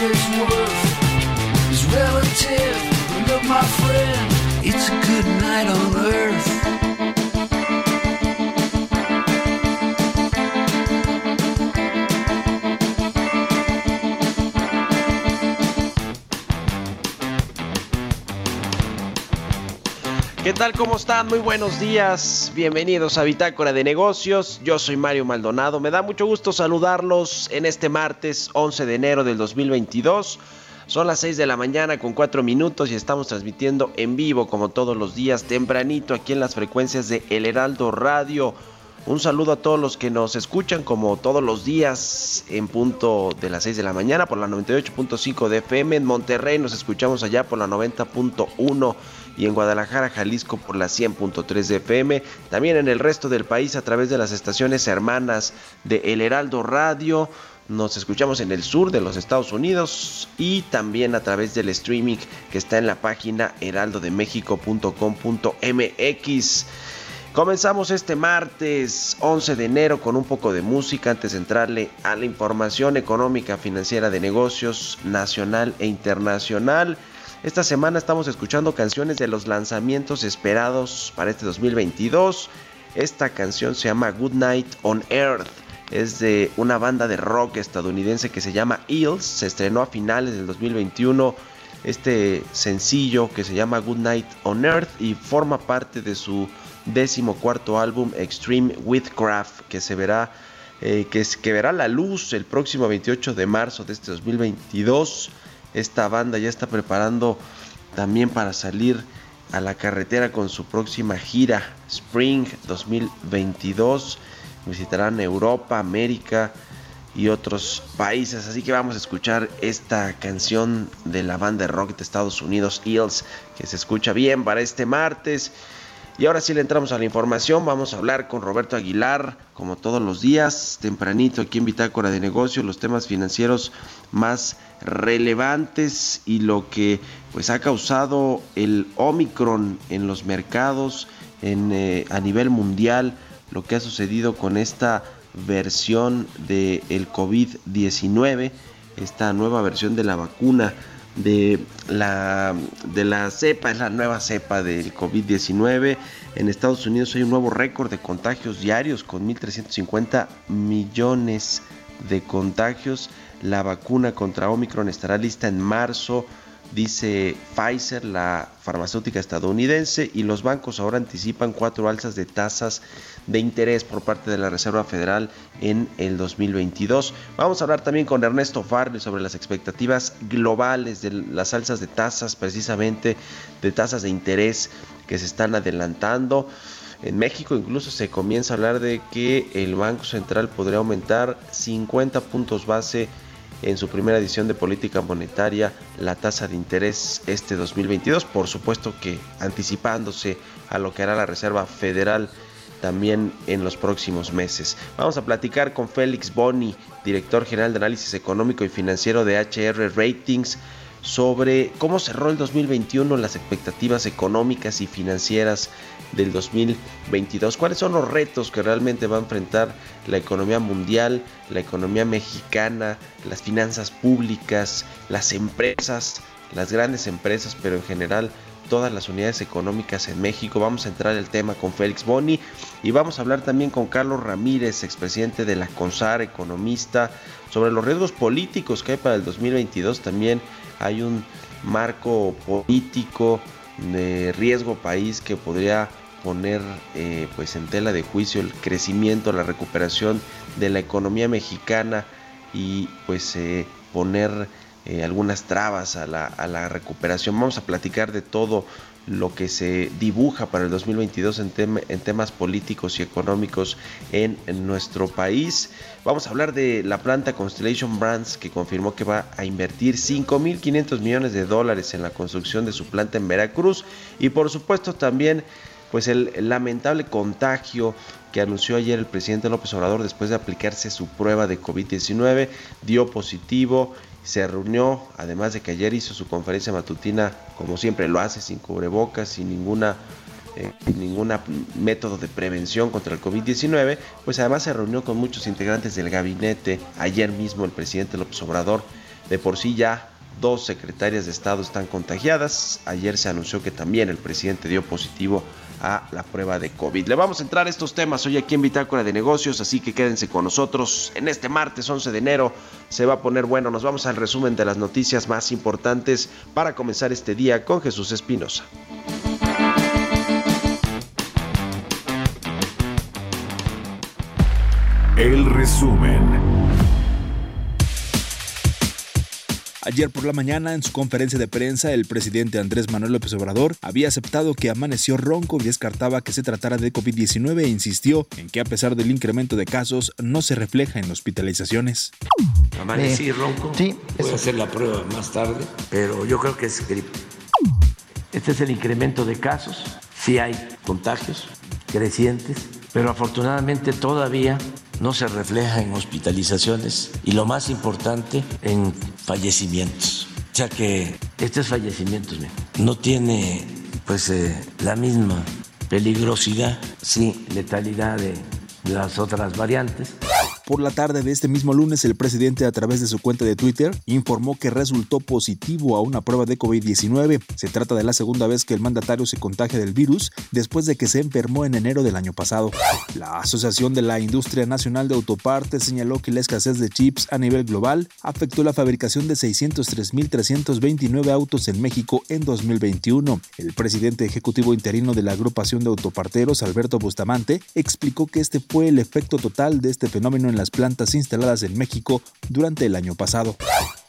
What it's worth is relative. Look, my friend, it's a good night on earth. ¿Qué tal? ¿Cómo están? Muy buenos días. Bienvenidos a Bitácora de Negocios. Yo soy Mario Maldonado. Me da mucho gusto saludarlos en este martes 11 de enero del 2022. Son las 6 de la mañana con 4 minutos y estamos transmitiendo en vivo como todos los días tempranito aquí en las frecuencias de El Heraldo Radio. Un saludo a todos los que nos escuchan como todos los días en punto de las 6 de la mañana por la 98.5 de FM. En Monterrey nos escuchamos allá por la 90.1 y en Guadalajara, Jalisco por la 100.3 de FM. También en el resto del país a través de las estaciones hermanas de El Heraldo Radio. Nos escuchamos en el sur de los Estados Unidos y también a través del streaming que está en la página heraldodemexico.com.mx. Comenzamos este martes 11 de enero con un poco de música antes de entrarle a la información económica financiera de negocios nacional e internacional. Esta semana estamos escuchando canciones de los lanzamientos esperados para este 2022. Esta canción se llama Good Night on Earth. Es de una banda de rock estadounidense que se llama Eels. Se estrenó a finales del 2021 este sencillo que se llama Good Night on Earth y forma parte de su décimo cuarto álbum Extreme Witchcraft que se verá eh, que, es- que verá la luz el próximo 28 de marzo de este 2022 esta banda ya está preparando también para salir a la carretera con su próxima gira Spring 2022 visitarán Europa América y otros países. Así que vamos a escuchar esta canción de la banda de rock de Estados Unidos, Eels, que se escucha bien para este martes. Y ahora sí le entramos a la información. Vamos a hablar con Roberto Aguilar, como todos los días, tempranito aquí en Bitácora de Negocios, los temas financieros más relevantes y lo que pues ha causado el Omicron en los mercados en, eh, a nivel mundial, lo que ha sucedido con esta versión del el COVID-19, esta nueva versión de la vacuna de la, de la cepa, es la nueva cepa del COVID-19. En Estados Unidos hay un nuevo récord de contagios diarios con 1.350 millones de contagios. La vacuna contra Omicron estará lista en marzo, dice Pfizer, la farmacéutica estadounidense, y los bancos ahora anticipan cuatro alzas de tasas de interés por parte de la Reserva Federal en el 2022. Vamos a hablar también con Ernesto Farley sobre las expectativas globales de las alzas de tasas, precisamente de tasas de interés que se están adelantando. En México incluso se comienza a hablar de que el Banco Central podría aumentar 50 puntos base en su primera edición de política monetaria la tasa de interés este 2022, por supuesto que anticipándose a lo que hará la Reserva Federal también en los próximos meses. Vamos a platicar con Félix Boni, director general de análisis económico y financiero de HR Ratings, sobre cómo cerró el 2021, las expectativas económicas y financieras del 2022, cuáles son los retos que realmente va a enfrentar la economía mundial, la economía mexicana, las finanzas públicas, las empresas, las grandes empresas, pero en general todas las unidades económicas en México. Vamos a entrar el tema con Félix Boni y vamos a hablar también con Carlos Ramírez, expresidente de la CONSAR, economista, sobre los riesgos políticos que hay para el 2022. También hay un marco político de riesgo país que podría poner eh, pues en tela de juicio el crecimiento, la recuperación de la economía mexicana y pues eh, poner eh, algunas trabas a la, recuperación. Vamos a platicar de todo lo que se dibuja para el 2022 en, temas políticos y económicos en, en, nuestro país. Vamos a hablar de la planta Constellation Brands que confirmó que va a invertir 5.500 millones de dólares en la construcción de su planta en Veracruz y por supuesto también pues el lamentable contagio que anunció ayer el presidente López Obrador después de aplicarse su prueba de COVID-19, dio positivo se reunió, además de que ayer hizo su conferencia matutina, como siempre lo hace, sin cubrebocas, sin ninguna eh, ningún método de prevención contra el COVID-19, pues además se reunió con muchos integrantes del gabinete. Ayer mismo el presidente López Obrador, de por sí ya dos secretarias de Estado están contagiadas. Ayer se anunció que también el presidente dio positivo a la prueba de COVID. Le vamos a entrar a estos temas hoy aquí en Bitácora de Negocios, así que quédense con nosotros. En este martes 11 de enero se va a poner bueno. Nos vamos al resumen de las noticias más importantes para comenzar este día con Jesús Espinosa. El resumen. Ayer por la mañana, en su conferencia de prensa, el presidente Andrés Manuel López Obrador había aceptado que amaneció ronco y descartaba que se tratara de COVID-19 e insistió en que a pesar del incremento de casos, no se refleja en hospitalizaciones. Amanecí ronco. Sí. Voy a hacer la prueba más tarde, pero yo creo que es gripe. Este es el incremento de casos. Sí hay contagios crecientes, pero afortunadamente todavía no se refleja en hospitalizaciones y lo más importante en fallecimientos. O sea que estos fallecimientos no tiene pues eh, la misma peligrosidad, sí, letalidad de las otras variantes, por la tarde de este mismo lunes, el presidente a través de su cuenta de Twitter informó que resultó positivo a una prueba de COVID-19. Se trata de la segunda vez que el mandatario se contagia del virus después de que se enfermó en enero del año pasado. La Asociación de la Industria Nacional de Autopartes señaló que la escasez de chips a nivel global afectó la fabricación de 603.329 autos en México en 2021. El presidente ejecutivo interino de la agrupación de autoparteros, Alberto Bustamante, explicó que este fue el efecto total de este fenómeno en las plantas instaladas en México durante el año pasado.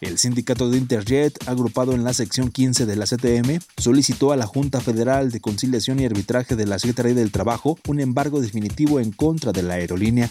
El sindicato de Interjet, agrupado en la sección 15 de la CTM, solicitó a la Junta Federal de Conciliación y Arbitraje de la Secretaría del Trabajo un embargo definitivo en contra de la aerolínea.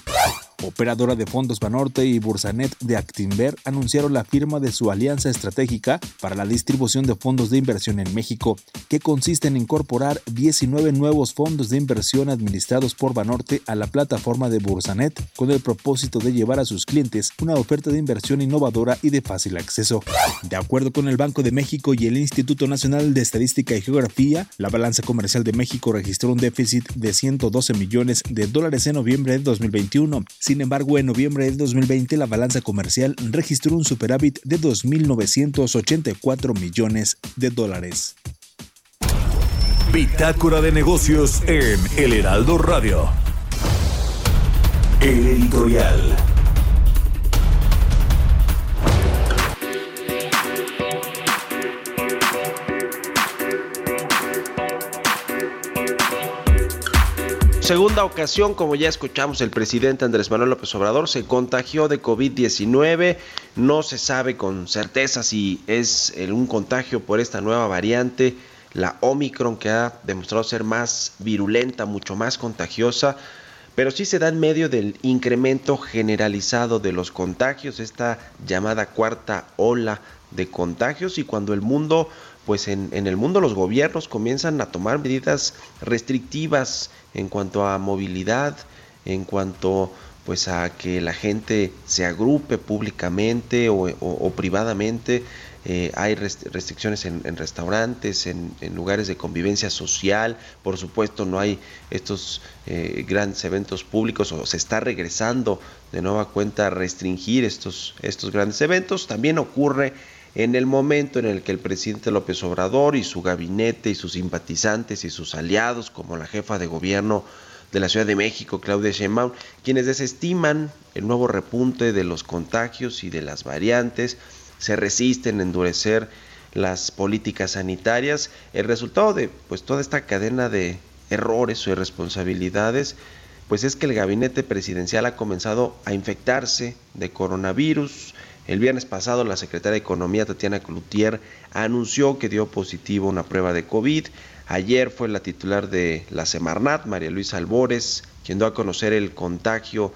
Operadora de fondos Banorte y Bursanet de Actinver anunciaron la firma de su alianza estratégica para la distribución de fondos de inversión en México, que consiste en incorporar 19 nuevos fondos de inversión administrados por Banorte a la plataforma de Bursanet con el propósito de llevar a sus clientes una oferta de inversión innovadora y de fácil acceso. De acuerdo con el Banco de México y el Instituto Nacional de Estadística y Geografía, la balanza comercial de México registró un déficit de 112 millones de dólares en noviembre de 2021 sin embargo, en noviembre del 2020 la balanza comercial registró un superávit de 2.984 millones de dólares. Bitácora de negocios en El Heraldo Radio. El editorial. Segunda ocasión, como ya escuchamos, el presidente Andrés Manuel López Obrador se contagió de COVID-19. No se sabe con certeza si es un contagio por esta nueva variante, la Omicron, que ha demostrado ser más virulenta, mucho más contagiosa. Pero sí se da en medio del incremento generalizado de los contagios, esta llamada cuarta ola de contagios y cuando el mundo pues en, en el mundo los gobiernos comienzan a tomar medidas restrictivas en cuanto a movilidad, en cuanto pues a que la gente se agrupe públicamente o, privadamente. Eh, hay restricciones en, restaurantes, en, lugares de convivencia social. Por supuesto, no hay estos eh, grandes eventos públicos o se está regresando de nueva cuenta a restringir estos, estos grandes eventos. También ocurre en el momento en el que el presidente López Obrador y su gabinete y sus simpatizantes y sus aliados, como la jefa de gobierno de la Ciudad de México, Claudia Sheinbaum, quienes desestiman el nuevo repunte de los contagios y de las variantes, se resisten a endurecer las políticas sanitarias. El resultado de pues toda esta cadena de errores o irresponsabilidades pues es que el gabinete presidencial ha comenzado a infectarse de coronavirus. El viernes pasado la secretaria de Economía Tatiana Cloutier anunció que dio positivo una prueba de COVID. Ayer fue la titular de la Semarnat, María Luisa Albores, quien dio a conocer el contagio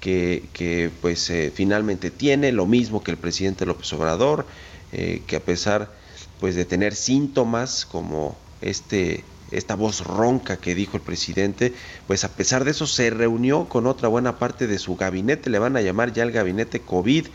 que, pues eh, finalmente tiene, lo mismo que el presidente López Obrador, eh, que a pesar pues de tener síntomas como este esta voz ronca que dijo el presidente, pues a pesar de eso se reunió con otra buena parte de su gabinete, le van a llamar ya el gabinete COVID,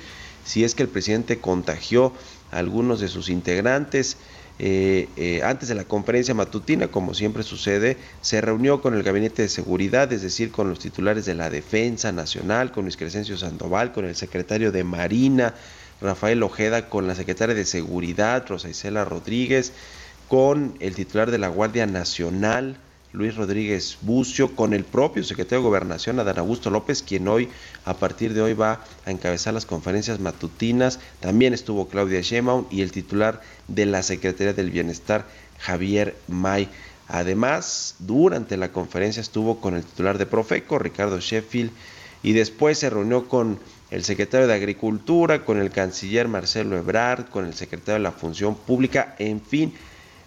si es que el presidente contagió a algunos de sus integrantes, eh, eh, antes de la conferencia matutina, como siempre sucede, se reunió con el Gabinete de Seguridad, es decir, con los titulares de la Defensa Nacional, con Luis Crescencio Sandoval, con el secretario de Marina, Rafael Ojeda, con la secretaria de Seguridad, Rosa Isela Rodríguez, con el titular de la Guardia Nacional, Luis Rodríguez Bucio, con el propio secretario de Gobernación, Adán Augusto López, quien hoy, a partir de hoy, va a encabezar las conferencias matutinas. También estuvo Claudia Sheinbaum y el titular de la Secretaría del Bienestar, Javier May. Además, durante la conferencia estuvo con el titular de Profeco, Ricardo Sheffield, y después se reunió con el secretario de Agricultura, con el canciller Marcelo Ebrard, con el secretario de la Función Pública, en fin,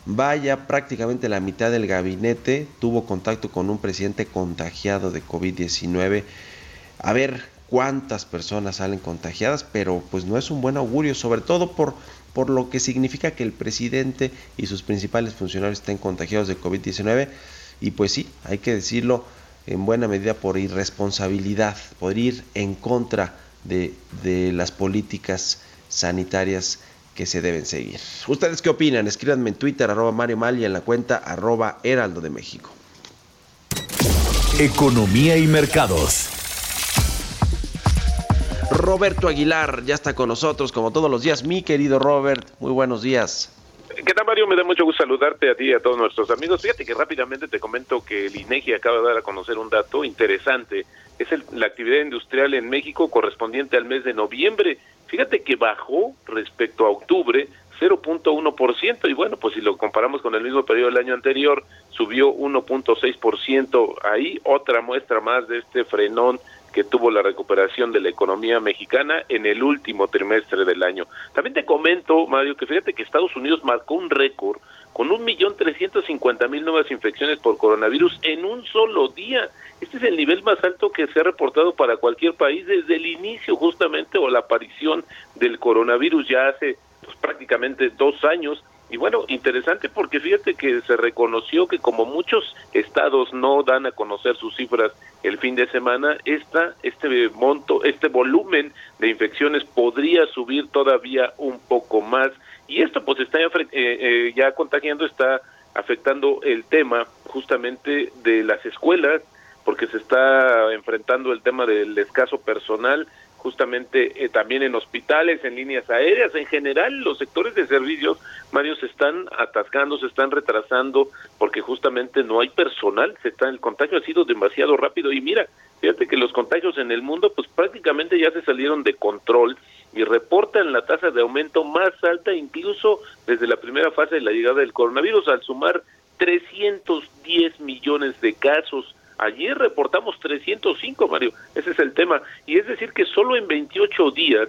Vaya, prácticamente la mitad del gabinete tuvo contacto con un presidente contagiado de COVID-19. A ver cuántas personas salen contagiadas, pero pues no es un buen augurio, sobre todo por, por lo que significa que el presidente y sus principales funcionarios estén contagiados de COVID-19. Y pues sí, hay que decirlo en buena medida por irresponsabilidad, por ir en contra de, de las políticas sanitarias que se deben seguir. ¿Ustedes qué opinan? Escríbanme en Twitter, arroba Mario Mal y en la cuenta arroba Heraldo de México. Economía y mercados. Roberto Aguilar ya está con nosotros como todos los días. Mi querido Robert, muy buenos días. ¿Qué tal, Mario? Me da mucho gusto saludarte a ti y a todos nuestros amigos. Fíjate que rápidamente te comento que el INEGI acaba de dar a conocer un dato interesante. Es la actividad industrial en México correspondiente al mes de noviembre Fíjate que bajó respecto a octubre 0.1% y bueno, pues si lo comparamos con el mismo periodo del año anterior, subió 1.6%. Ahí otra muestra más de este frenón que tuvo la recuperación de la economía mexicana en el último trimestre del año. También te comento, Mario, que fíjate que Estados Unidos marcó un récord con un millón trescientos cincuenta mil nuevas infecciones por coronavirus en un solo día. Este es el nivel más alto que se ha reportado para cualquier país desde el inicio justamente o la aparición del coronavirus ya hace pues, prácticamente dos años. Y bueno, interesante porque fíjate que se reconoció que como muchos estados no dan a conocer sus cifras el fin de semana, esta, este monto, este volumen de infecciones podría subir todavía un poco más. Y esto pues está eh, eh, ya contagiando, está afectando el tema justamente de las escuelas, porque se está enfrentando el tema del escaso personal, justamente eh, también en hospitales, en líneas aéreas, en general los sectores de servicios, Mario, se están atascando, se están retrasando, porque justamente no hay personal, se está, el contagio ha sido demasiado rápido y mira, fíjate que los contagios en el mundo pues prácticamente ya se salieron de control, y reportan la tasa de aumento más alta incluso desde la primera fase de la llegada del coronavirus, al sumar 310 millones de casos. Ayer reportamos 305, Mario, ese es el tema. Y es decir que solo en 28 días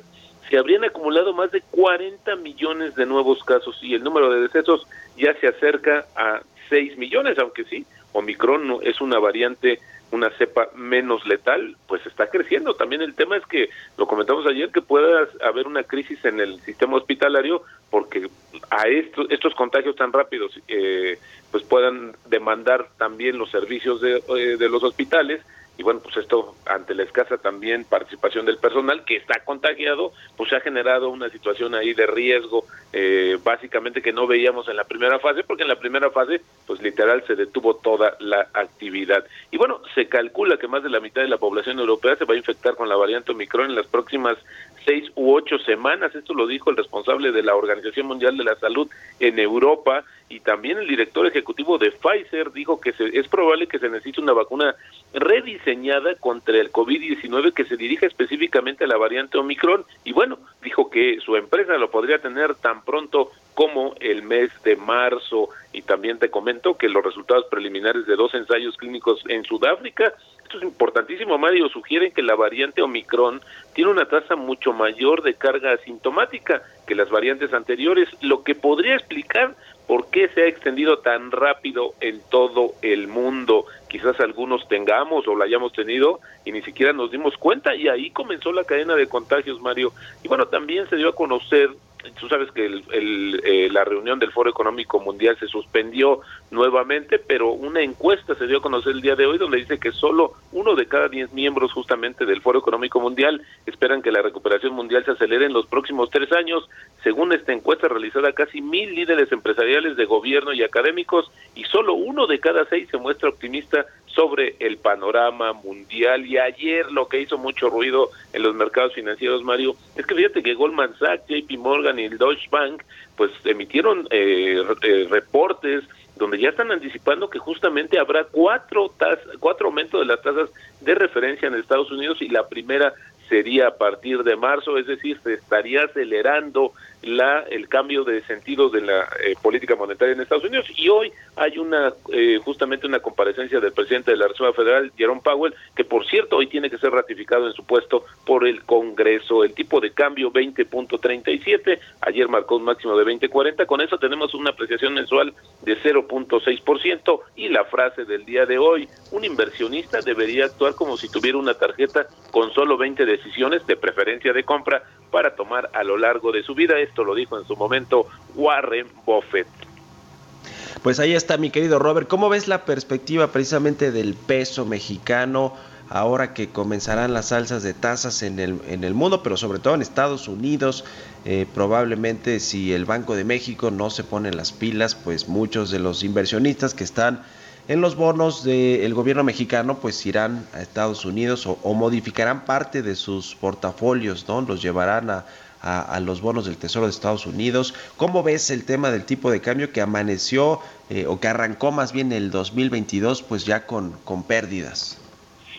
se habrían acumulado más de 40 millones de nuevos casos y el número de decesos ya se acerca a 6 millones, aunque sí, Omicron es una variante una cepa menos letal, pues está creciendo. También el tema es que, lo comentamos ayer, que pueda haber una crisis en el sistema hospitalario porque a estos, estos contagios tan rápidos eh, pues puedan demandar también los servicios de, eh, de los hospitales y bueno, pues esto ante la escasa también participación del personal que está contagiado, pues se ha generado una situación ahí de riesgo, eh, básicamente que no veíamos en la primera fase, porque en la primera fase, pues literal se detuvo toda la actividad. Y bueno, se calcula que más de la mitad de la población europea se va a infectar con la variante Omicron en las próximas seis u ocho semanas. Esto lo dijo el responsable de la Organización Mundial de la Salud en Europa y también el director ejecutivo de Pfizer dijo que se, es probable que se necesite una vacuna rediseñada contra el COVID-19 que se dirija específicamente a la variante Omicron y bueno, dijo que su empresa lo podría tener tan pronto como el mes de marzo y también te comento que los resultados preliminares de dos ensayos clínicos en Sudáfrica esto es importantísimo, Mario, sugieren que la variante Omicron tiene una tasa mucho mayor de carga asintomática que las variantes anteriores, lo que podría explicar por qué se ha extendido tan rápido en todo el mundo. Quizás algunos tengamos o la hayamos tenido y ni siquiera nos dimos cuenta y ahí comenzó la cadena de contagios, Mario. Y bueno, también se dio a conocer tú sabes que el, eh, la reunión del Foro Económico Mundial se suspendió nuevamente, pero una encuesta se dio a conocer el día de hoy donde dice que solo uno de cada diez miembros justamente del Foro Económico Mundial esperan que la recuperación mundial se acelere en los próximos tres años. Según esta encuesta realizada, casi mil líderes empresariales de gobierno y académicos y solo uno de cada seis se muestra optimista sobre el panorama mundial. Y ayer lo que hizo mucho ruido en los mercados financieros, Mario, es que fíjate que Goldman Sachs, JP Morgan y el Deutsche Bank pues emitieron eh, eh, reportes donde ya están anticipando que justamente habrá cuatro, tas cuatro aumentos de las tasas de referencia en Estados Unidos y la primera sería a partir de marzo, es decir, se estaría acelerando la el cambio de sentido de la eh, política monetaria en Estados Unidos. Y hoy hay una eh, justamente una comparecencia del presidente de la Reserva Federal Jerome Powell que por cierto hoy tiene que ser ratificado en su puesto por el Congreso. El tipo de cambio 20.37 ayer marcó un máximo de 20.40 con eso tenemos una apreciación mensual de 0.6% y la frase del día de hoy un inversionista debería actuar como si tuviera una tarjeta con solo 20 decisiones de preferencia de compra para tomar a lo largo de su vida. Esto lo dijo en su momento Warren Buffett. Pues ahí está mi querido Robert. ¿Cómo ves la perspectiva precisamente del peso mexicano ahora que comenzarán las alzas de tasas en el, en el mundo, pero sobre todo en Estados Unidos? Eh, probablemente si el Banco de México no se pone las pilas, pues muchos de los inversionistas que están en los bonos del gobierno mexicano pues irán a Estados Unidos o, modificarán parte de sus portafolios, ¿no? Los llevarán a, a, los bonos del Tesoro de Estados Unidos. ¿Cómo ves el tema del tipo de cambio que amaneció eh, o que arrancó más bien el 2022 pues ya con, con pérdidas?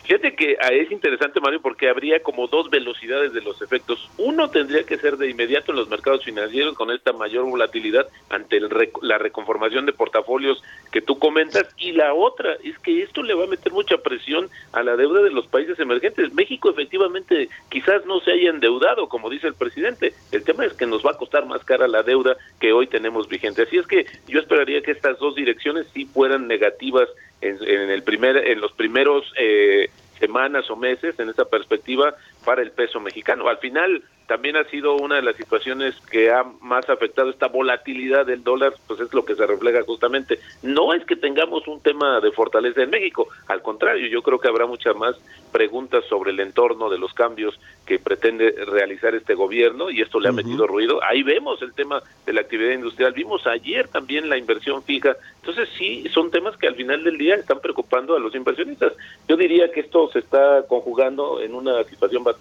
Fíjate que ah, es interesante, Mario, porque habría como dos velocidades de los efectos. Uno tendría que ser de inmediato en los mercados financieros con esta mayor volatilidad ante la reconformación de portafolios que tú comentas. Y la otra es que esto le va a meter mucha presión a la deuda de los países emergentes. México efectivamente quizás no se haya endeudado, como dice el presidente. El tema es que nos va a costar más cara la deuda que hoy tenemos vigente. Así es que yo esperaría que estas dos direcciones sí fueran negativas en, el primer, en los primeros eh, semanas o meses en esa perspectiva para el peso mexicano. Al final, también ha sido una de las situaciones que ha más afectado esta volatilidad del dólar, pues es lo que se refleja justamente. No es que tengamos un tema de fortaleza en México, al contrario, yo creo que habrá muchas más preguntas sobre el entorno de los cambios que pretende realizar este gobierno y esto le ha metido ruido. Ahí vemos el tema de la actividad industrial, vimos ayer también la inversión fija. Entonces sí, son temas que al final del día están preocupando a los inversionistas. Yo diría que esto se está conjugando en una situación bastante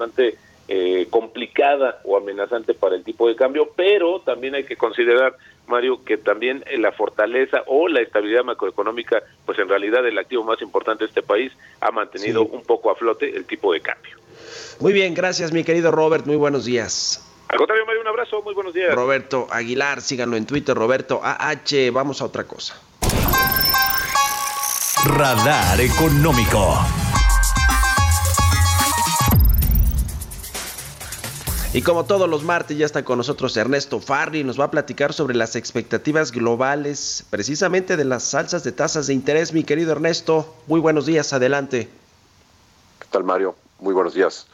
eh, complicada o amenazante para el tipo de cambio, pero también hay que considerar, Mario, que también la fortaleza o la estabilidad macroeconómica, pues en realidad el activo más importante de este país ha mantenido un poco a flote el tipo de cambio. Muy bien, gracias mi querido Robert, muy buenos días. Al contrario, Mario, un abrazo, muy buenos días. Roberto Aguilar, síganlo en Twitter, Roberto AH, vamos a otra cosa. Radar Económico. Y como todos los martes ya está con nosotros Ernesto Farri, nos va a platicar sobre las expectativas globales, precisamente de las salsas de tasas de interés. Mi querido Ernesto, muy buenos días, adelante. ¿Qué tal Mario? Muy buenos días.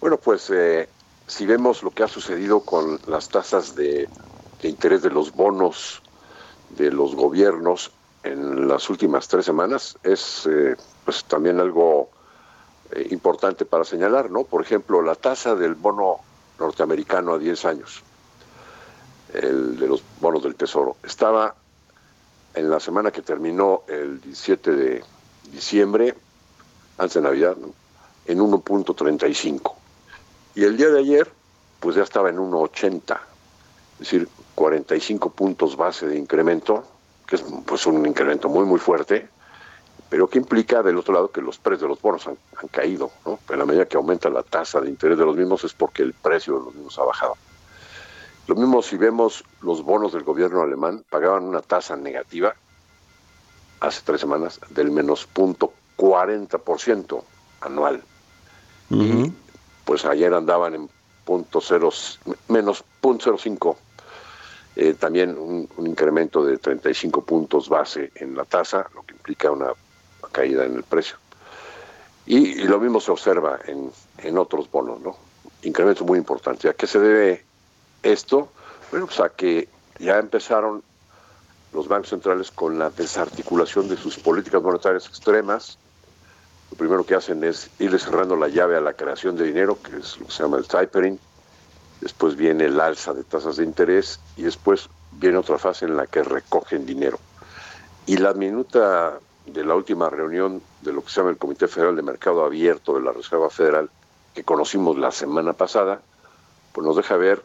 Bueno, pues eh, si vemos lo que ha sucedido con las tasas de, interés de los bonos de los gobiernos en las últimas tres semanas, es eh, pues también algo eh, importante para señalar, ¿no? Por ejemplo, la tasa del bono norteamericano a 10 años, el de los bonos del Tesoro, estaba en la semana que terminó el 17 de diciembre, antes de Navidad, en 1.35. Y el día de ayer, pues ya estaba en 1.80, es decir, 45 puntos base de incremento, que es pues un incremento muy, muy fuerte, pero que implica del otro lado que los precios de los bonos han, caído, ¿no? En la medida que aumenta la tasa de interés de los mismos es porque el precio de los mismos ha bajado. Lo mismo si vemos los bonos del gobierno alemán, pagaban una tasa negativa hace tres semanas del menos punto 40% anual. Y pues ayer andaban en punto cero, menos punto 05 eh, también un, un, incremento de 35 puntos base en la tasa, lo que implica una caída en el precio. Y, lo mismo se observa en, en otros bonos, ¿no? Incremento muy importante. ¿A qué se debe esto? Bueno, pues a que ya empezaron los bancos centrales con la desarticulación de sus políticas monetarias extremas. Lo primero que hacen es irle cerrando la llave a la creación de dinero, que es lo que se llama el tapering. Después viene el alza de tasas de interés y después viene otra fase en la que recogen dinero. Y la minuta de la última reunión de lo que se llama el Comité Federal de Mercado Abierto de la Reserva Federal, que conocimos la semana pasada, pues nos deja ver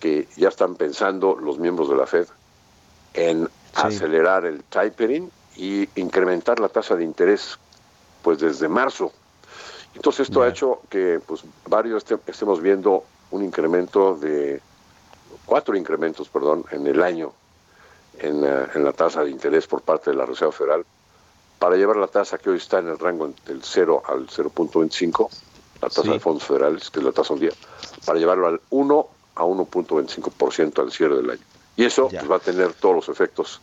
que ya están pensando los miembros de la Fed en acelerar el tapering y incrementar la tasa de interés pues desde marzo. Entonces esto ha hecho que pues varios estemos viendo un incremento de cuatro incrementos, perdón, en el año en, eh, en la tasa de interés por parte de la Reserva Federal para llevar la tasa que hoy está en el rango del 0 al 0.25, la tasa de fondos federales, que es la tasa un día, para llevarlo al 1 a 1.25% al cierre del año. Y eso pues, va a tener todos los efectos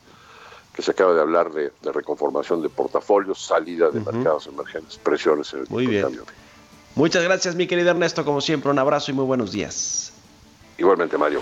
que se acaba de hablar de, reconformación de portafolios, salida de mercados emergentes, presiones en el Muy bien. Cambio. Muchas gracias, mi querido Ernesto. Como siempre, un abrazo y muy buenos días. Igualmente, Mario.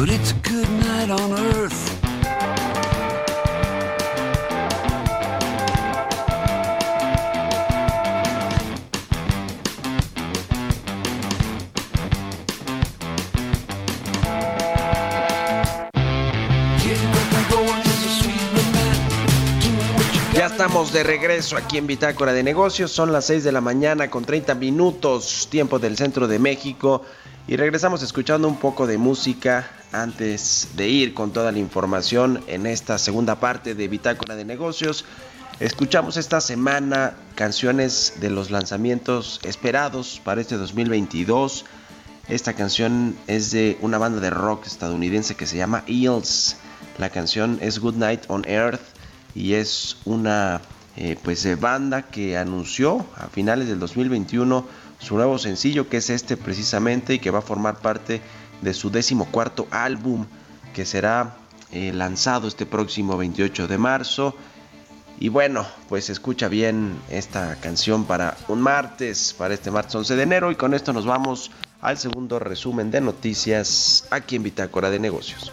But it's good night on earth. Ya estamos de regreso aquí en Bitácora de Negocios. Son las 6 de la mañana con 30 minutos, tiempo del centro de México. Y regresamos escuchando un poco de música antes de ir con toda la información en esta segunda parte de Bitácora de Negocios. Escuchamos esta semana canciones de los lanzamientos esperados para este 2022. Esta canción es de una banda de rock estadounidense que se llama Eels. La canción es Good Night on Earth y es una eh, pues banda que anunció a finales del 2021 su nuevo sencillo que es este precisamente y que va a formar parte de su decimocuarto álbum que será eh, lanzado este próximo 28 de marzo. Y bueno, pues escucha bien esta canción para un martes, para este martes 11 de enero y con esto nos vamos al segundo resumen de noticias aquí en Bitácora de Negocios.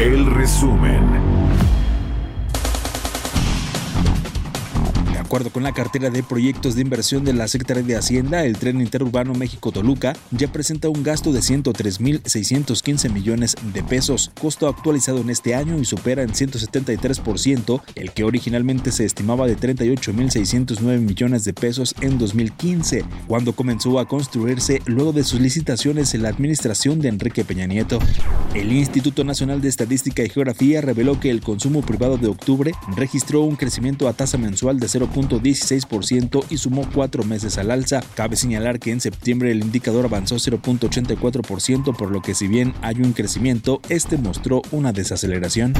El resumen. Acuerdo con la cartera de proyectos de inversión de la Secretaría de Hacienda, el tren interurbano México-Toluca ya presenta un gasto de 103.615 millones de pesos, costo actualizado en este año y supera en 173% el que originalmente se estimaba de 38.609 millones de pesos en 2015, cuando comenzó a construirse luego de sus licitaciones en la administración de Enrique Peña Nieto. El Instituto Nacional de Estadística y Geografía reveló que el consumo privado de octubre registró un crecimiento a tasa mensual de 0.16% y sumó cuatro meses al alza. Cabe señalar que en septiembre el indicador avanzó 0.84%, por lo que si bien hay un crecimiento, este mostró una desaceleración.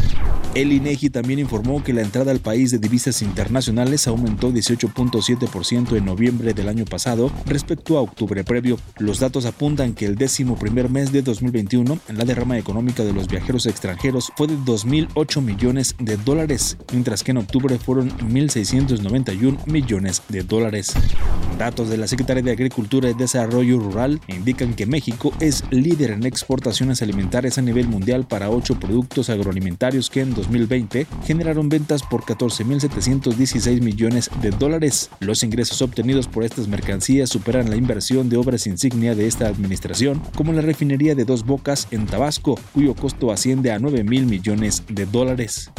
El INEGI también informó que la entrada al país de divisas internacionales aumentó 18.7% en noviembre del año pasado respecto a octubre previo. Los datos apuntan que el décimo primer mes de 2021, la derrama económica de los viajeros extranjeros fue de 2.008 millones de dólares, mientras que en octubre fueron 1.691 millones de dólares. Datos de la Secretaría de Agricultura y Desarrollo Rural indican que México es líder en exportaciones alimentarias a nivel mundial para ocho productos agroalimentarios que en 2020 generaron ventas por 14.716 millones de dólares. Los ingresos obtenidos por estas mercancías superan la inversión de obras insignia de esta administración, como la refinería de Dos Bocas en Tabasco, cuyo costo asciende a 9 mil millones de dólares.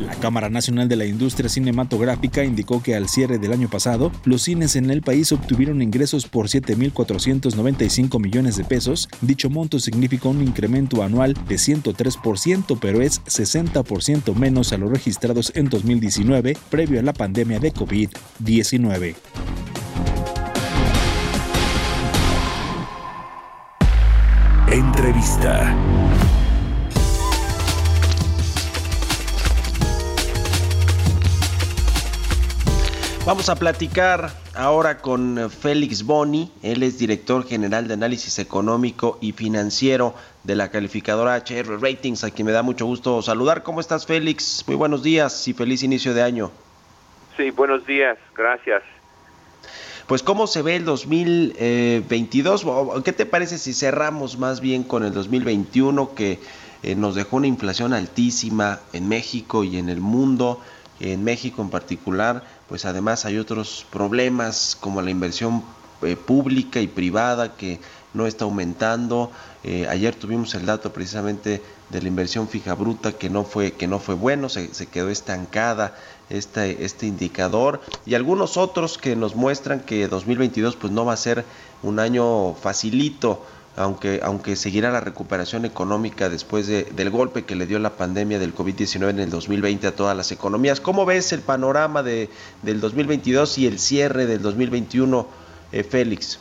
La Cámara Nacional de la Industria Cinematográfica indicó que al cierre del año pasado, los cines en el país obtuvieron ingresos por 7.495 millones de pesos. Dicho monto significa un incremento anual de 103%, pero es 60% menos a los registrados en 2019, previo a la pandemia de COVID-19. Entrevista. Vamos a platicar ahora con Félix Boni, él es director general de análisis económico y financiero de la calificadora HR Ratings, a quien me da mucho gusto saludar. ¿Cómo estás Félix? Muy buenos días y feliz inicio de año. Sí, buenos días, gracias. Pues cómo se ve el 2022, ¿qué te parece si cerramos más bien con el 2021 que eh, nos dejó una inflación altísima en México y en el mundo? En México en particular, pues además hay otros problemas como la inversión eh, pública y privada que no está aumentando. Eh, ayer tuvimos el dato precisamente de la inversión fija bruta que no fue, que no fue bueno, se, se quedó estancada este, este indicador y algunos otros que nos muestran que 2022 pues no va a ser un año facilito aunque, aunque seguirá la recuperación económica después de, del golpe que le dio la pandemia del COVID-19 en el 2020 a todas las economías. ¿Cómo ves el panorama de, del 2022 y el cierre del 2021, eh, Félix?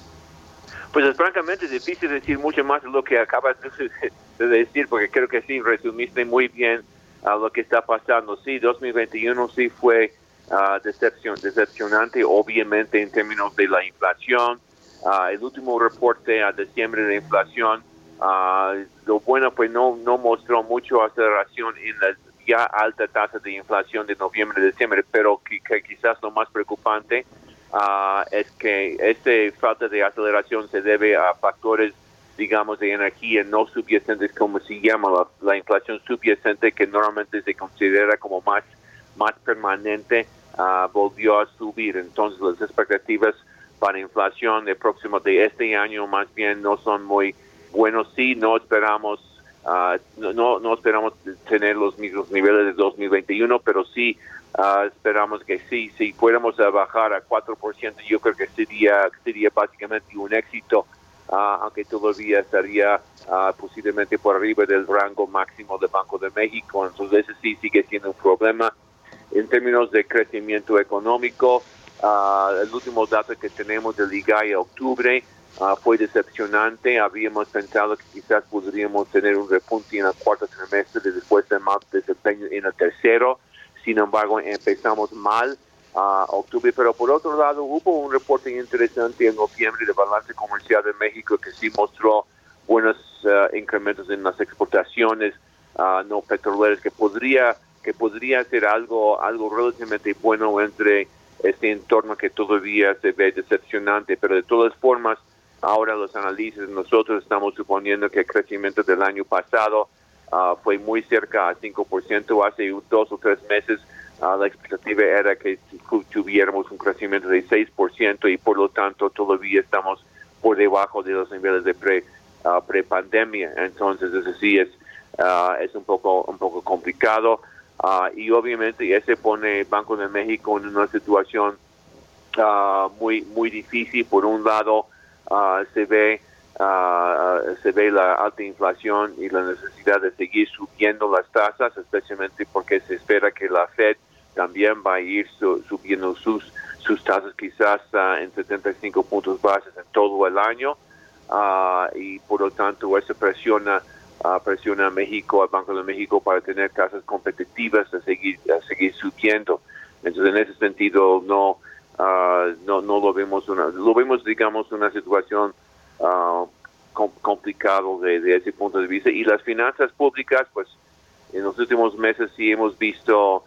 Pues es francamente difícil decir mucho más de lo que acabas de decir, porque creo que sí resumiste muy bien a lo que está pasando. Sí, 2021 sí fue uh, decepción, decepcionante, obviamente en términos de la inflación, Uh, el último reporte a diciembre de inflación, uh, lo bueno pues no, no mostró mucho aceleración en la ya alta tasa de inflación de noviembre diciembre, pero que, quizás lo más preocupante uh, es que esta falta de aceleración se debe a factores digamos, de energía no subyacentes, como se llama la, la inflación subyacente, que normalmente se considera como más, más permanente, volvió a subir. Entonces, las expectativas para inflación de próximo de este año más bien no son muy buenos. Sí, no esperamos uh, no, no esperamos tener los mismos niveles de 2021, pero sí uh, esperamos que sí, si fuéramos a bajar a 4%, yo creo que sería, sería básicamente un éxito, uh, aunque todavía estaría posiblemente por arriba del rango máximo del Banco de México, entonces ese sí sigue siendo un problema. En términos de crecimiento económico, Uh, el último dato que tenemos del IGAI a octubre uh, fue decepcionante. Habíamos pensado que quizás podríamos tener un repunte en el cuarto trimestre y después de más desempeño en el tercero. Sin embargo, empezamos mal uh, octubre. Pero por otro lado, hubo un reporte interesante en noviembre de balance comercial de México que sí mostró buenos incrementos en las exportaciones no petroleras que podría que podría ser algo algo relativamente bueno entre este entorno que todavía se ve decepcionante, pero de todas formas, ahora los análisis nosotros estamos suponiendo que el crecimiento del año pasado ah, fue muy cerca a 5%, hace dos o tres meses ah, la expectativa era que tuviéramos un crecimiento de 6% y por lo tanto todavía estamos por debajo de los niveles de pre uh, pre-pandemia, entonces eso sí es, es un poco un poco complicado. Ah, y obviamente ese pone Banco de México en una situación uh, muy muy difícil. Por un lado uh, se ve se ve la alta inflación y la necesidad de seguir subiendo las tasas, especialmente porque se espera que la Fed también va a ir subiendo sus sus tasas quizás en 75 puntos bases en todo el año y por lo tanto eso presiona presiona a México, al Banco de México, para tener tasas competitivas a seguir, a seguir subiendo. Entonces, en ese sentido, no, uh, no, no lo vemos, una, lo vemos, digamos, una situación uh, complicada de, ese punto de vista. Y las finanzas públicas, pues, en los últimos meses sí hemos visto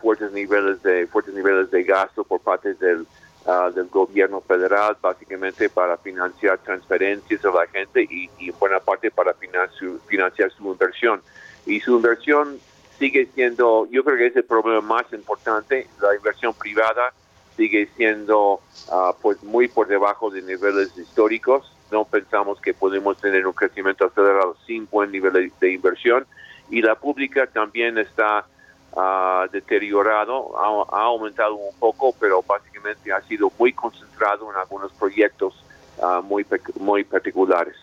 fuertes niveles de fuertes niveles de gasto por parte del Ah, del gobierno federal, básicamente para financiar transferencias a la gente y, y en buena parte para financiar su, inversión. Y su inversión sigue siendo, yo creo que es el problema más importante, la inversión privada sigue siendo ah, pues muy por debajo de niveles históricos. No pensamos que podemos tener un crecimiento acelerado sin buen nivel de inversión. Y la pública también está ha deteriorado, ha, aumentado un poco, pero básicamente ha sido muy concentrado en algunos proyectos ah, muy, muy particulares.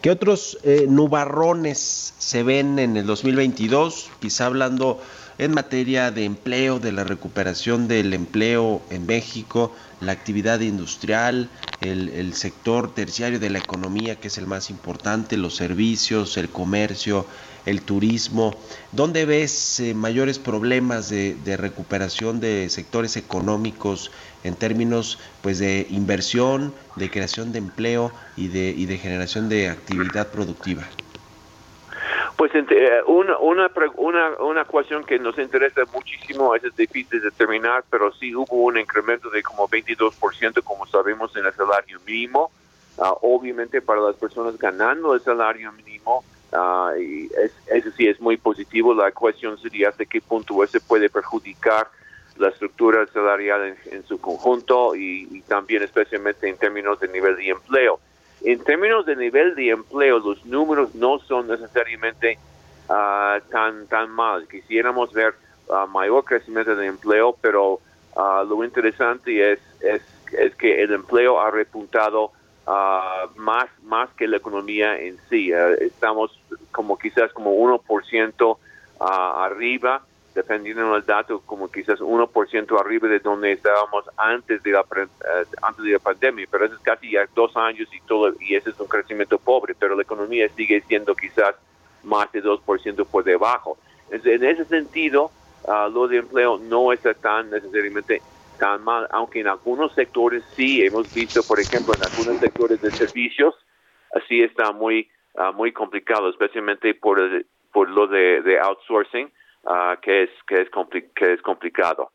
¿Qué otros eh, nubarrones se ven en el 2022? Quizá hablando en materia de empleo, de la recuperación del empleo en México, la actividad industrial, el, el, sector terciario de la economía, que es el más importante, los servicios, el comercio, el turismo. ¿Dónde ves eh, mayores problemas de, recuperación de sectores económicos en términos pues de inversión, de creación de empleo y de, y de generación de actividad productiva? Pues eh, una, una, una, una cuestión que nos interesa muchísimo, es difícil de determinar, pero sí hubo un incremento de como 22%, como sabemos, en el salario mínimo. Ah, obviamente para las personas ganando el salario mínimo, Ah, y eso sí es muy positivo. La cuestión sería hasta qué punto eso puede perjudicar la estructura salarial en, su conjunto y, también especialmente en términos de nivel de empleo. En términos de nivel de empleo, los números no son necesariamente ah, tan, tan mal. Quisiéramos ver ah, mayor crecimiento de empleo, pero lo interesante es, es, es que el empleo ha repuntado uh, más, más que la economía en sí. Uh, estamos como quizás como 1% uh, arriba, dependiendo del dato, como quizás 1% arriba de donde estábamos antes de la, uh, antes de la pandemia, pero eso es casi ya dos años y todo, y ese es un crecimiento pobre, pero la economía sigue siendo quizás más de 2% por debajo. en ese sentido, uh, lo de empleo no está tan necesariamente tan mal, aunque en algunos sectores sí hemos visto, por ejemplo, en algunos sectores de servicios, así está muy ah, muy complicado, especialmente por por lo de, outsourcing, uh, que es que es que es complicado.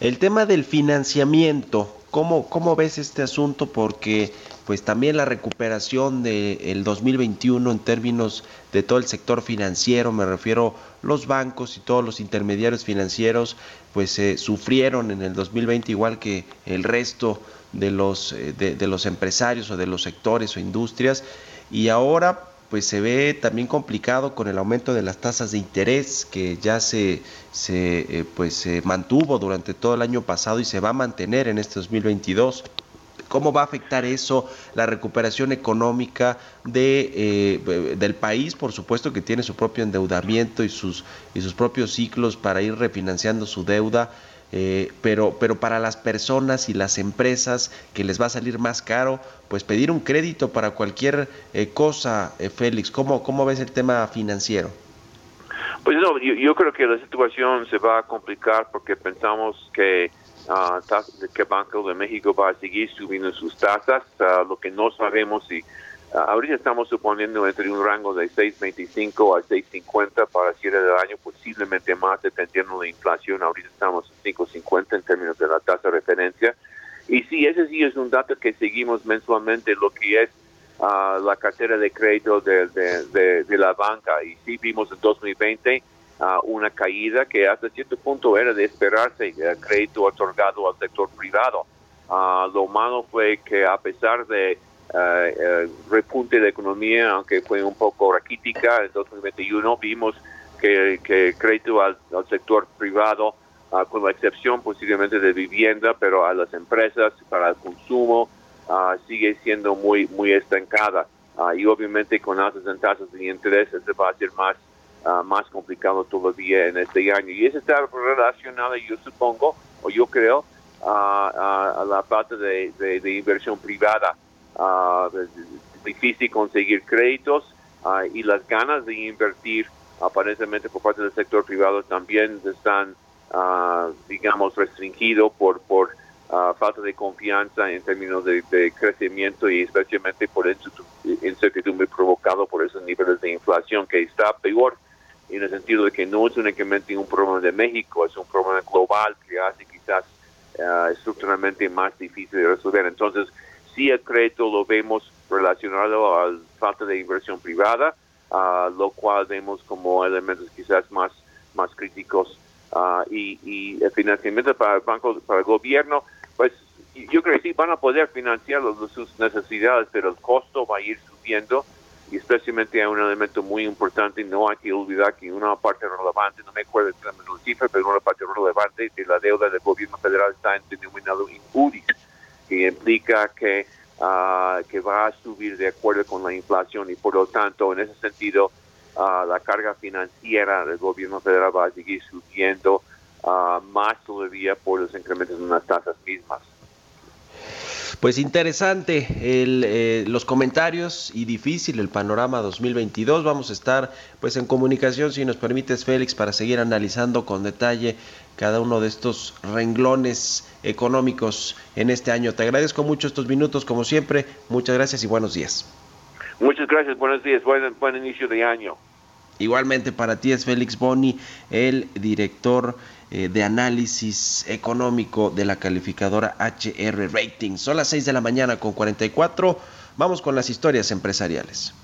El tema del financiamiento, ¿cómo, ¿cómo ves este asunto? Porque pues también la recuperación del 2021 en términos de todo el sector financiero, me refiero los bancos y todos los intermediarios financieros, pues eh, sufrieron en el 2020 igual que el resto de los, eh, de, los empresarios o de los sectores o industrias y ahora pues se ve también complicado con el aumento de las tasas de interés que ya se, se eh, pues se mantuvo durante todo el año pasado y se va a mantener en este 2022. ¿Cómo va a afectar eso la recuperación económica de, eh, del país? Por supuesto que tiene su propio endeudamiento y sus, y sus propios ciclos para ir refinanciando su deuda. Eh, pero, pero para las personas y las empresas que les va a salir más caro, pues pedir un crédito para cualquier eh, cosa, Félix, ¿cómo, ¿cómo ves el tema financiero? Pues no, yo, creo que la situación se va a complicar porque pensamos que que Banco de México va a seguir subiendo sus tasas. lo que no sabemos si ahorita estamos suponiendo entre un rango de 6.25 a 6.50 para cierre del año, posiblemente más dependiendo de la inflación. Ahorita estamos en 5.50 en términos de la tasa de referencia. Y sí, ese sí es un dato que seguimos mensualmente, lo que es la cartera de crédito de, de, la banca. Y sí vimos en 2020 una caída que hasta cierto punto era de esperarse, crédito otorgado al sector privado. lo malo fue que a pesar de el repunte de economía, aunque fue un poco raquítica en 2021, vimos que, que crédito al, sector privado, con la excepción posiblemente de vivienda, pero a las empresas, para el consumo, uh, sigue siendo muy muy estancada uh, y obviamente con altas en tasas de interés eso va a ser más uh, más complicado todavía en este año. Y eso está relacionado yo supongo o yo creo a la parte de, de, inversión privada. Es difícil conseguir créditos y las ganas de invertir aparentemente por parte del sector privado también están digamos restringidos por por falta de confianza en términos de, crecimiento y especialmente por incertidumbre provocado por esos niveles de inflación que está peor en el sentido de que no es únicamente un problema de México, es un problema global que hace quizás ah, estructuralmente más difícil de resolver. Entonces, si el crédito lo vemos relacionado a la falta de inversión privada, uh, lo cual vemos como elementos quizás más, más críticos uh, y, el financiamiento para el banco, para el gobierno, pues yo creo que sí van a poder financiar sus necesidades, pero el costo va a ir subiendo y especialmente hay un elemento muy importante, no hay que olvidar que una parte relevante, no me acuerdo exactamente la cifra, pero una parte relevante de la deuda del gobierno federal está en denominado en UDI, que implica que, uh, que va a subir de acuerdo con la inflación y por lo tanto en ese sentido uh, la carga financiera del gobierno federal va a seguir subiendo uh, más todavía por los incrementos en las tasas mismas. Pues interesante el, eh, los comentarios y difícil el panorama 2022. Vamos a estar pues en comunicación, si nos permites Félix, para seguir analizando con detalle cada uno de estos renglones económicos en este año. Te agradezco mucho estos minutos, como siempre. Muchas gracias y buenos días. Muchas gracias, buenos días, buen, buen inicio de año. Igualmente para ti es Félix Boni, el director eh, de análisis económico de la calificadora HR Rating. Son las 6 de la mañana con 44. Vamos con las historias empresariales.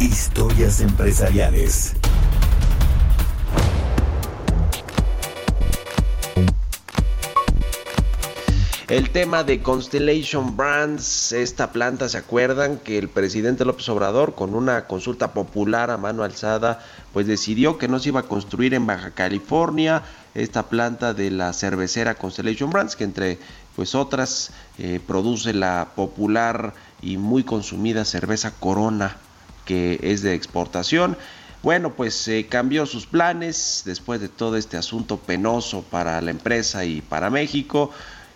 Historias empresariales. El tema de Constellation Brands, esta planta, ¿se acuerdan que el presidente López Obrador, con una consulta popular a mano alzada, pues decidió que no se iba a construir en Baja California esta planta de la cervecera Constellation Brands, que entre pues otras eh, produce la popular y muy consumida cerveza Corona, que es de exportación. Bueno, pues se cambió sus planes después de todo este asunto penoso para la empresa y para México.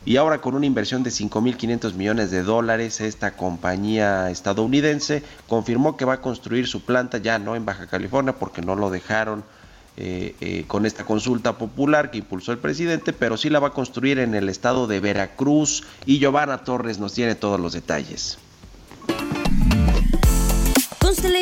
Y ahora con una inversión de 5.500 millones de dólares, esta compañía estadounidense confirmó que va a construir su planta ya no en Baja California porque no lo dejaron eh, eh, con esta consulta popular que impulsó el presidente, pero sí la va a construir en el estado de Veracruz y Giovanna Torres nos tiene todos los detalles.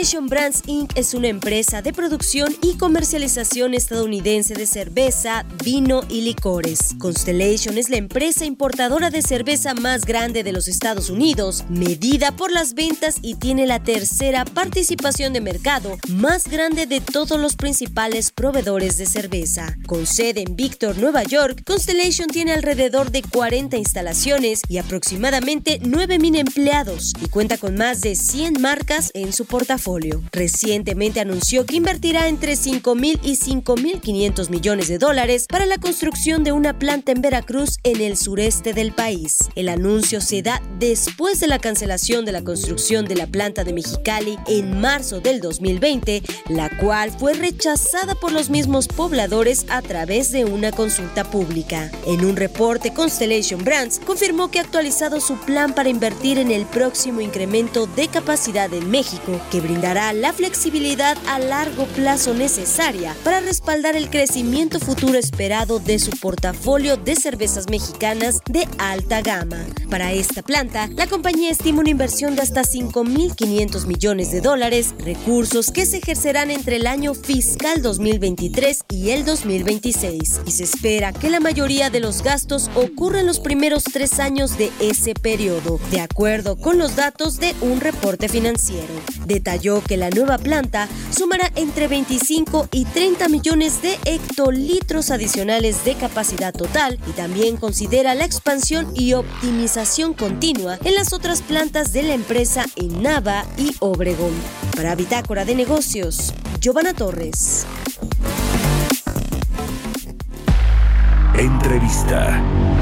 Constellation Brands Inc. es una empresa de producción y comercialización estadounidense de cerveza, vino y licores. Constellation es la empresa importadora de cerveza más grande de los Estados Unidos, medida por las ventas y tiene la tercera participación de mercado más grande de todos los principales proveedores de cerveza. Con sede en Victor, Nueva York, Constellation tiene alrededor de 40 instalaciones y aproximadamente 9.000 empleados y cuenta con más de 100 marcas en su portafolio. Recientemente anunció que invertirá entre 5.000 y 5.500 millones de dólares para la construcción de una planta en Veracruz en el sureste del país. El anuncio se da después de la cancelación de la construcción de la planta de Mexicali en marzo del 2020, la cual fue rechazada por los mismos pobladores a través de una consulta pública. En un reporte, Constellation Brands confirmó que ha actualizado su plan para invertir en el próximo incremento de capacidad en México que brinda brindará la flexibilidad a largo plazo necesaria para respaldar el crecimiento futuro esperado de su portafolio de cervezas mexicanas de alta gama. Para esta planta, la compañía estima una inversión de hasta 5.500 millones de dólares, recursos que se ejercerán entre el año fiscal 2023 y el 2026, y se espera que la mayoría de los gastos ocurra en los primeros tres años de ese periodo, de acuerdo con los datos de un reporte financiero. Detalló que la nueva planta sumará entre 25 y 30 millones de hectolitros adicionales de capacidad total y también considera la expansión y optimización continua en las otras plantas de la empresa en Nava y Obregón. Para Bitácora de Negocios, Giovanna Torres. Entrevista.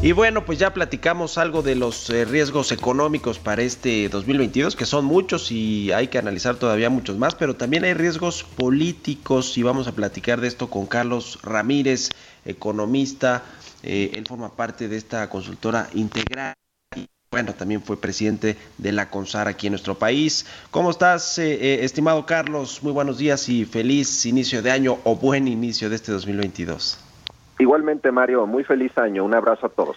Y bueno, pues ya platicamos algo de los eh, riesgos económicos para este 2022, que son muchos y hay que analizar todavía muchos más, pero también hay riesgos políticos y vamos a platicar de esto con Carlos Ramírez, economista. Eh, él forma parte de esta consultora integral y bueno, también fue presidente de la CONSAR aquí en nuestro país. ¿Cómo estás, eh, estimado Carlos? Muy buenos días y feliz inicio de año o buen inicio de este 2022. Igualmente, Mario, muy feliz año. Un abrazo a todos.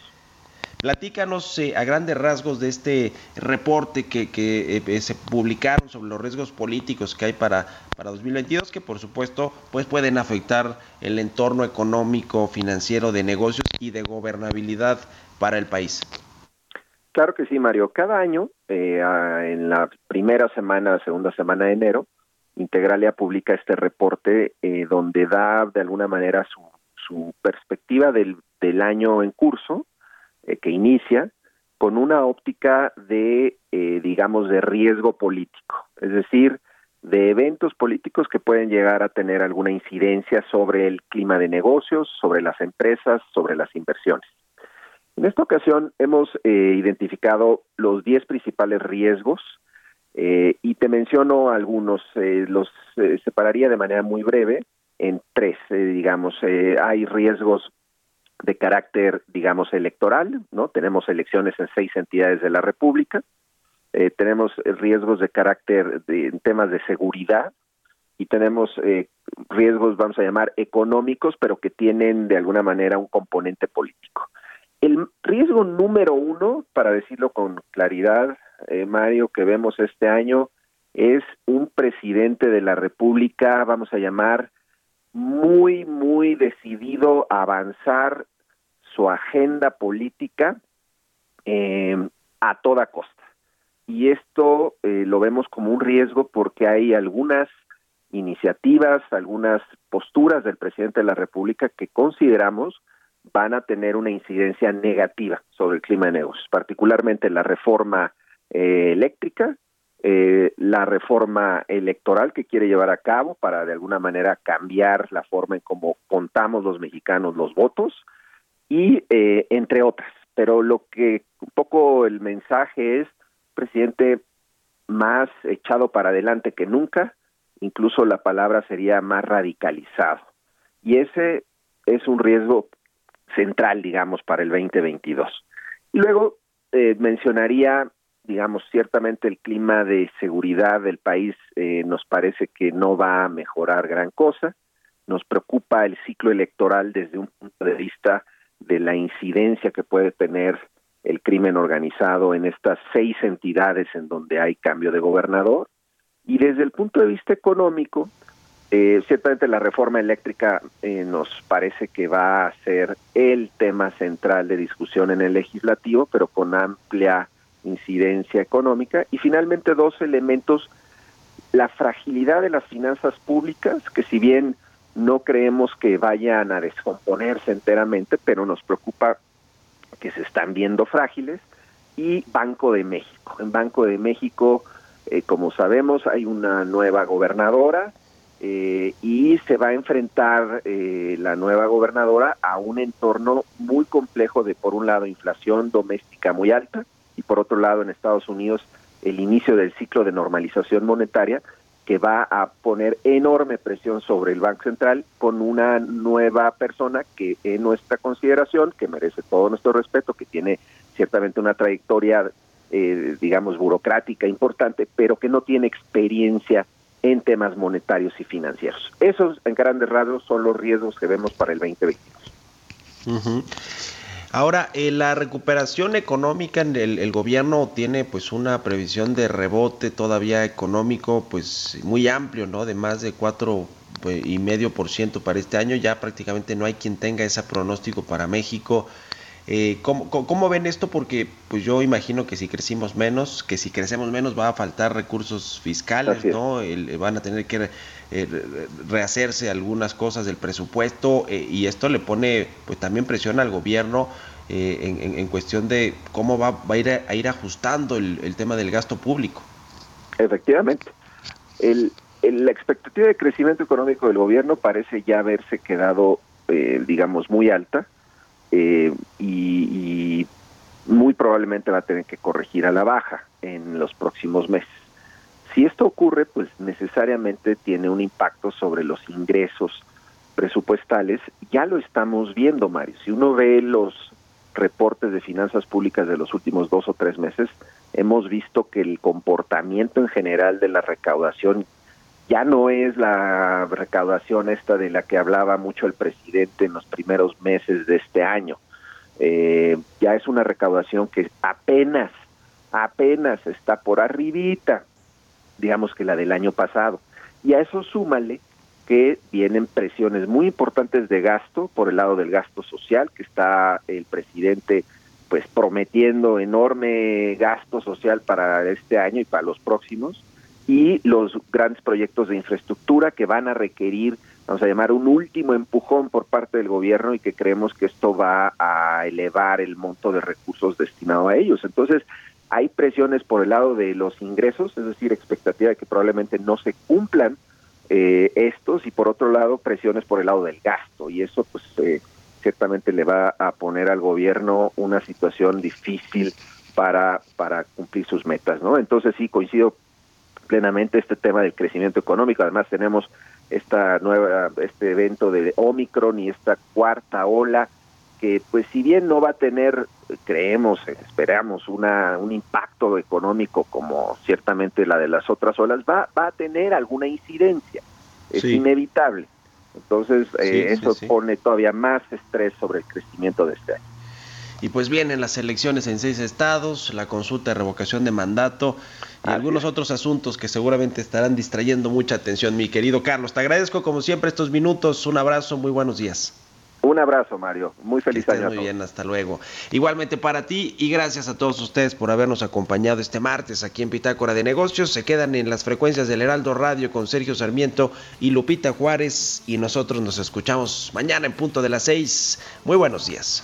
Platícanos eh, a grandes rasgos de este reporte que, eh, se publicaron sobre los riesgos políticos que hay para, para 2022, que por supuesto pues pueden afectar el entorno económico, financiero, de negocios y de gobernabilidad para el país. Claro que sí, Mario. Cada año, eh, en la primera semana, segunda semana de enero, Integralia publica este reporte donde da de alguna manera su su perspectiva del, año en curso, eh, que inicia, con una óptica de, eh, digamos, de riesgo político, es decir, de eventos políticos que pueden llegar a tener alguna incidencia sobre el clima de negocios, sobre las empresas, sobre las inversiones. En esta ocasión hemos eh, identificado los 10 principales riesgos y te menciono algunos, los separaría de manera muy breve en tres, eh, digamos, eh, hay riesgos de carácter, digamos, electoral, ¿no? Tenemos elecciones en seis entidades de la República, eh, tenemos riesgos de carácter de, en temas de seguridad y tenemos riesgos, vamos a llamar, económicos, pero que tienen de alguna manera un componente político. El riesgo número uno, para decirlo con claridad, Mario, que vemos este año, es un presidente de la República, vamos a llamar, muy, muy decidido a avanzar su agenda política eh, a toda costa. Y esto eh, lo vemos como un riesgo porque hay algunas iniciativas, algunas posturas del presidente de la República que consideramos van a tener una incidencia negativa sobre el clima de negocios, particularmente la reforma eh, eléctrica, eh, la reforma electoral que quiere llevar a cabo para de alguna manera cambiar la forma en cómo contamos los mexicanos los votos y eh, entre otras. Pero lo que un poco el mensaje es, presidente, más echado para adelante que nunca, incluso la palabra sería más radicalizado. Y ese es un riesgo central, digamos, para el 2022. Y luego eh, mencionaría digamos, ciertamente el clima de seguridad del país eh, nos parece que no va a mejorar gran cosa. Nos preocupa el ciclo electoral desde un punto de vista de la incidencia que puede tener el crimen organizado en estas seis entidades en donde hay cambio de gobernador. Y desde el punto de vista económico, eh, ciertamente la reforma eléctrica eh, nos parece que va a ser el tema central de discusión en el legislativo, pero con amplia incidencia económica y finalmente dos elementos, la fragilidad de las finanzas públicas, que si bien no creemos que vayan a descomponerse enteramente, pero nos preocupa que se están viendo frágiles, y Banco de México. En Banco de México, eh, como sabemos, hay una nueva gobernadora eh, y se va a enfrentar eh, la nueva gobernadora a un entorno muy complejo de, por un lado, inflación doméstica muy alta, y por otro lado en Estados Unidos el inicio del ciclo de normalización monetaria que va a poner enorme presión sobre el Banco Central con una nueva persona que en nuestra consideración, que merece todo nuestro respeto, que tiene ciertamente una trayectoria, eh, digamos, burocrática importante, pero que no tiene experiencia en temas monetarios y financieros. Esos, en grandes rasgos, son los riesgos que vemos para el 2022. Ahora, eh, la recuperación económica, el, el, gobierno tiene pues una previsión de rebote todavía económico pues muy amplio, ¿no? De más de cuatro pues, y medio por ciento para este año. Ya prácticamente no hay quien tenga ese pronóstico para México. Eh, ¿cómo, ¿cómo, ven esto? Porque pues yo imagino que si crecimos menos, que si crecemos menos va a faltar recursos fiscales, ¿no? El, van a tener que eh, rehacerse algunas cosas del presupuesto eh, y esto le pone pues también presión al gobierno eh, en, en, cuestión de cómo va, va a, ir a, ir ajustando el, el, tema del gasto público. Efectivamente. El, la expectativa de crecimiento económico del gobierno parece ya haberse quedado, eh, digamos, muy alta y, y muy probablemente va a tener que corregir a la baja en los próximos meses. Si esto ocurre, pues necesariamente tiene un impacto sobre los ingresos presupuestales. Ya lo estamos viendo, Mario. Si uno ve los reportes de finanzas públicas de los últimos dos o tres meses, hemos visto que el comportamiento en general de la recaudación ya no es la recaudación esta de la que hablaba mucho el presidente en los primeros meses de este año. Eh, ya es una recaudación que apenas, apenas está por arribita digamos que la del año pasado. Y a eso súmale que vienen presiones muy importantes de gasto por el lado del gasto social, que está el presidente pues prometiendo enorme gasto social para este año y para los próximos, y los grandes proyectos de infraestructura que van a requerir, vamos a llamar, un último empujón por parte del gobierno y que creemos que esto va a elevar el monto de recursos destinado a ellos. Entonces, hay presiones por el lado de los ingresos, es decir, expectativa de que probablemente no se cumplan eh, estos y por otro lado presiones por el lado del gasto y eso pues eh, ciertamente le va a poner al gobierno una situación difícil para para cumplir sus metas, ¿no? Entonces sí coincido plenamente este tema del crecimiento económico. Además tenemos esta nueva este evento de Omicron y esta cuarta ola que pues si bien no va a tener, creemos, esperamos, una, un impacto económico como ciertamente la de las otras olas, va, va a tener alguna incidencia, es sí. inevitable. Entonces sí, eh, eso sí, pone todavía más estrés sobre el crecimiento de este año. Y pues vienen las elecciones en seis estados, la consulta de revocación de mandato y Así algunos es. otros asuntos que seguramente estarán distrayendo mucha atención, mi querido Carlos. Te agradezco como siempre estos minutos, un abrazo, muy buenos días. Un abrazo, Mario. Muy feliz que año. Muy bien, hasta luego. Igualmente para ti y gracias a todos ustedes por habernos acompañado este martes aquí en Pitácora de Negocios. Se quedan en las frecuencias del Heraldo Radio con Sergio Sarmiento y Lupita Juárez y nosotros nos escuchamos mañana en punto de las seis. Muy buenos días.